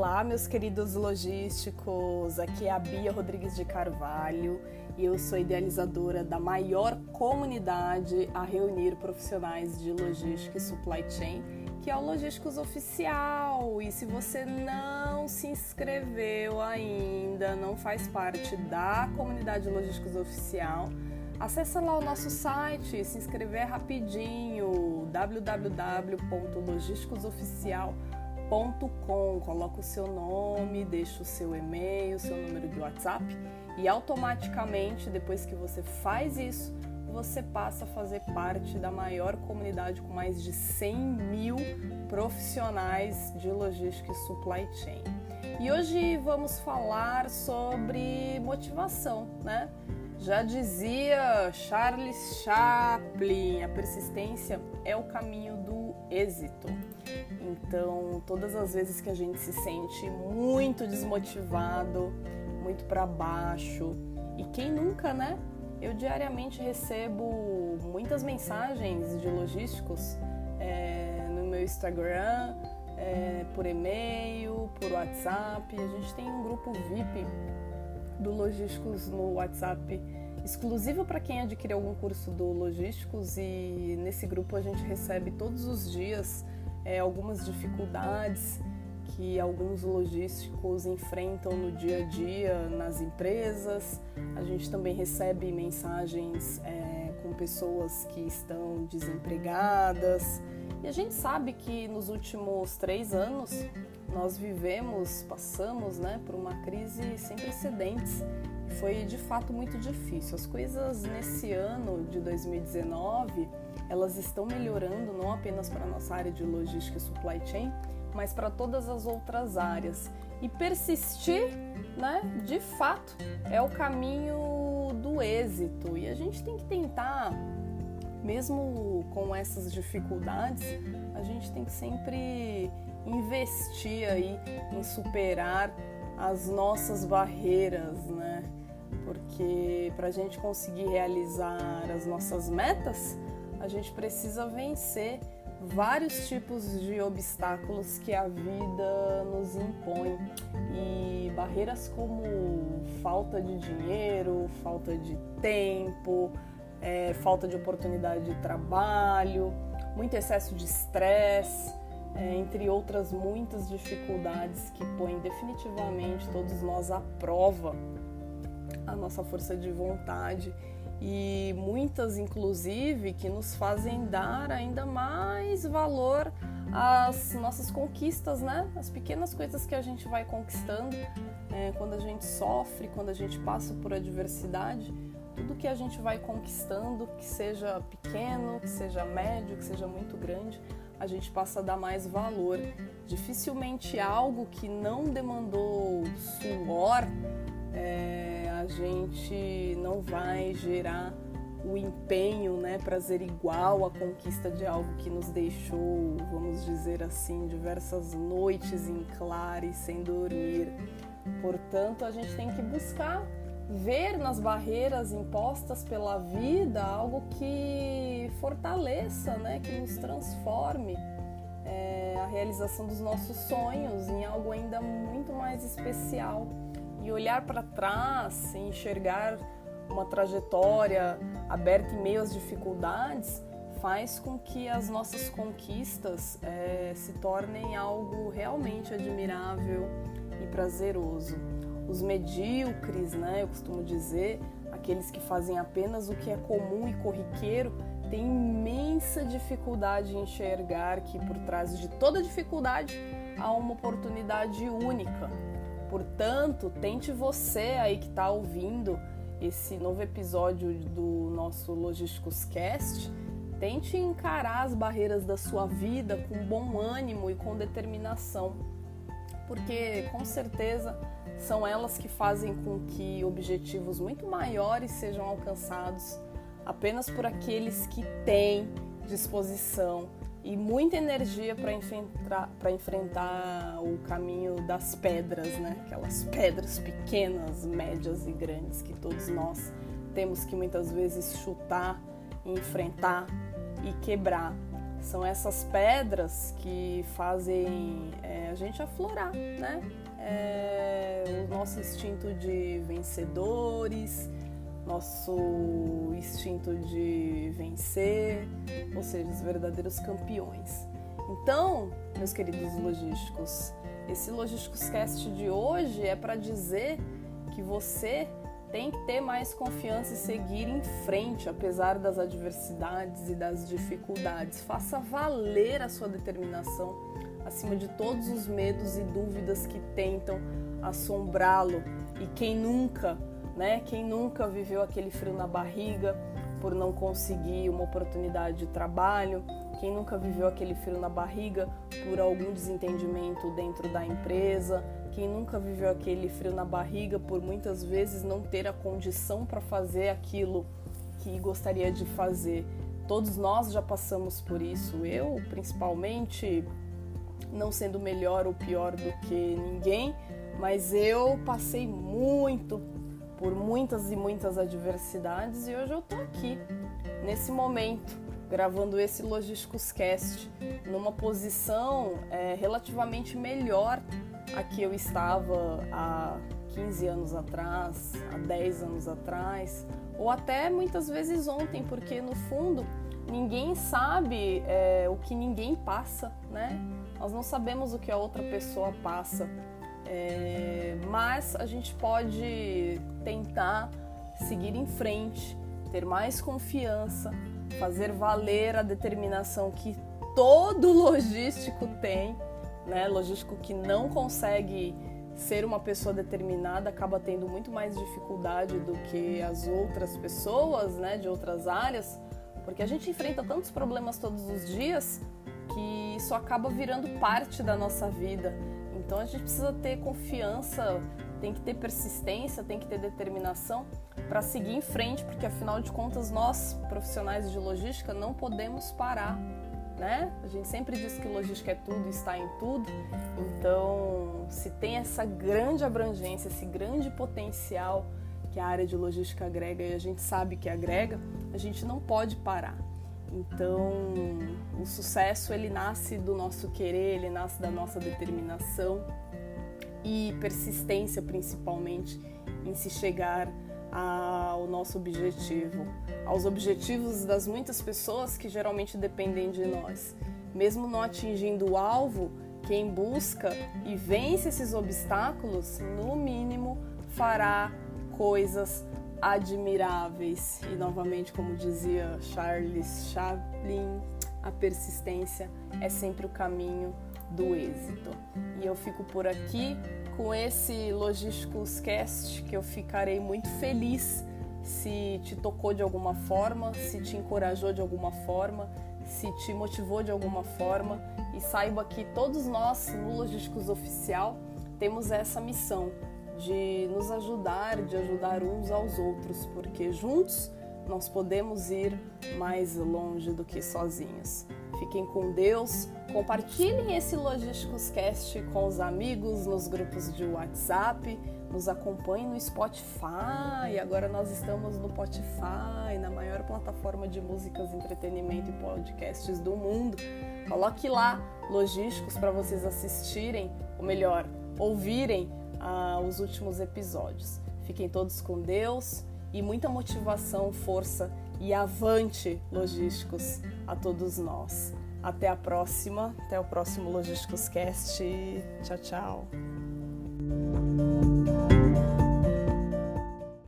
Olá, meus queridos logísticos. Aqui é a Bia Rodrigues de Carvalho e eu sou idealizadora da maior comunidade a reunir profissionais de logística e supply chain, que é o Logísticos Oficial. E se você não se inscreveu ainda, não faz parte da comunidade Logísticos Oficial, Acesse lá o nosso site, se inscrever rapidinho, www.logisticosoficial.com. Coloca o seu nome, deixa o seu e-mail, seu número de WhatsApp e automaticamente, depois que você faz isso, você passa a fazer parte da maior comunidade com mais de 100 mil profissionais de logística e supply chain. E hoje vamos falar sobre motivação, né? Já dizia Charles Chaplin, a persistência é o caminho do êxito. Então, todas as vezes que a gente se sente muito desmotivado, muito para baixo, e quem nunca, né? Eu diariamente recebo muitas mensagens de logísticos é, no meu Instagram, é, por e-mail, por WhatsApp. A gente tem um grupo VIP do Logísticos no WhatsApp exclusivo para quem adquire algum curso do Logísticos e nesse grupo a gente recebe todos os dias é, algumas dificuldades que alguns logísticos enfrentam no dia a dia nas empresas. A gente também recebe mensagens é, com pessoas que estão desempregadas. E a gente sabe que nos últimos três anos nós vivemos, passamos né, por uma crise sem precedentes foi de fato muito difícil. As coisas nesse ano de 2019 elas estão melhorando não apenas para a nossa área de logística e supply chain, mas para todas as outras áreas. E persistir, né, de fato, é o caminho do êxito. E a gente tem que tentar, mesmo com essas dificuldades, a gente tem que sempre investir aí em superar as nossas barreiras, né? Porque para a gente conseguir realizar as nossas metas, a gente precisa vencer vários tipos de obstáculos que a vida nos impõe. E barreiras como falta de dinheiro, falta de tempo, é, falta de oportunidade de trabalho, muito excesso de estresse, é, entre outras muitas dificuldades que põem definitivamente todos nós à prova a nossa força de vontade e muitas, inclusive, que nos fazem dar ainda mais valor às nossas conquistas, né? As pequenas coisas que a gente vai conquistando é, quando a gente sofre, quando a gente passa por adversidade. Tudo que a gente vai conquistando, que seja pequeno, que seja médio, que seja muito grande, a gente passa a dar mais valor. Dificilmente algo que não demandou suor, é, a gente não vai gerar o empenho, né, prazer igual à conquista de algo que nos deixou, vamos dizer assim, diversas noites em claro sem dormir. Portanto, a gente tem que buscar ver nas barreiras impostas pela vida algo que fortaleça, né, que nos transforme é, a realização dos nossos sonhos em algo ainda muito mais especial e olhar para trás enxergar uma trajetória aberta em meio às dificuldades faz com que as nossas conquistas é, se tornem algo realmente admirável e prazeroso os medíocres, né, eu costumo dizer, aqueles que fazem apenas o que é comum e corriqueiro, têm imensa dificuldade em enxergar que por trás de toda dificuldade há uma oportunidade única. Portanto, tente você aí que está ouvindo esse novo episódio do nosso Logísticos Cast, tente encarar as barreiras da sua vida com bom ânimo e com determinação, porque com certeza são elas que fazem com que objetivos muito maiores sejam alcançados apenas por aqueles que têm disposição e muita energia para enfrentar, enfrentar o caminho das pedras, né? Aquelas pedras pequenas, médias e grandes que todos nós temos que muitas vezes chutar, enfrentar e quebrar. São essas pedras que fazem é, a gente aflorar, né? É, o nosso instinto de vencedores, nosso instinto de vencer, ou seja, os verdadeiros campeões. Então, meus queridos logísticos, esse Logísticos Cast de hoje é para dizer que você tem que ter mais confiança e seguir em frente, apesar das adversidades e das dificuldades. Faça valer a sua determinação acima de todos os medos e dúvidas que tentam assombrá-lo. E quem nunca, né? Quem nunca viveu aquele frio na barriga por não conseguir uma oportunidade de trabalho? Quem nunca viveu aquele frio na barriga por algum desentendimento dentro da empresa? Quem nunca viveu aquele frio na barriga por muitas vezes não ter a condição para fazer aquilo que gostaria de fazer? Todos nós já passamos por isso. Eu, principalmente, não sendo melhor ou pior do que ninguém, mas eu passei muito por muitas e muitas adversidades e hoje eu tô aqui nesse momento gravando esse Logísticos Cast numa posição é, relativamente melhor a que eu estava há 15 anos atrás, há 10 anos atrás, ou até muitas vezes ontem, porque no fundo ninguém sabe é, o que ninguém passa, né? Nós não sabemos o que a outra pessoa passa, é, mas a gente pode tentar seguir em frente, ter mais confiança, fazer valer a determinação que todo logístico tem né, logístico que não consegue ser uma pessoa determinada acaba tendo muito mais dificuldade do que as outras pessoas, né, de outras áreas, porque a gente enfrenta tantos problemas todos os dias que isso acaba virando parte da nossa vida. Então a gente precisa ter confiança, tem que ter persistência, tem que ter determinação para seguir em frente, porque afinal de contas nós, profissionais de logística, não podemos parar né? A gente sempre diz que logística é tudo, está em tudo. Então, se tem essa grande abrangência, esse grande potencial que a área de logística agrega e a gente sabe que agrega, a gente não pode parar. Então, o sucesso ele nasce do nosso querer, ele nasce da nossa determinação e persistência principalmente em se chegar ao nosso objetivo, aos objetivos das muitas pessoas que geralmente dependem de nós. Mesmo não atingindo o alvo, quem busca e vence esses obstáculos, no mínimo, fará coisas admiráveis. E novamente, como dizia Charles Chaplin, a persistência é sempre o caminho do êxito. E eu fico por aqui com esse Logísticos Cast que eu ficarei muito feliz se te tocou de alguma forma, se te encorajou de alguma forma, se te motivou de alguma forma e saiba que todos nós no Logísticos Oficial temos essa missão de nos ajudar, de ajudar uns aos outros, porque juntos nós podemos ir mais longe do que sozinhos. Fiquem com Deus. Compartilhem esse Logísticos Cast com os amigos nos grupos de WhatsApp. Nos acompanhem no Spotify. Agora nós estamos no Spotify, na maior plataforma de músicas, entretenimento e podcasts do mundo. Coloque lá Logísticos para vocês assistirem, ou melhor, ouvirem os últimos episódios. Fiquem todos com Deus e muita motivação, força e avante logísticos a todos nós. Até a próxima, até o próximo Logísticos Cast. Tchau, tchau.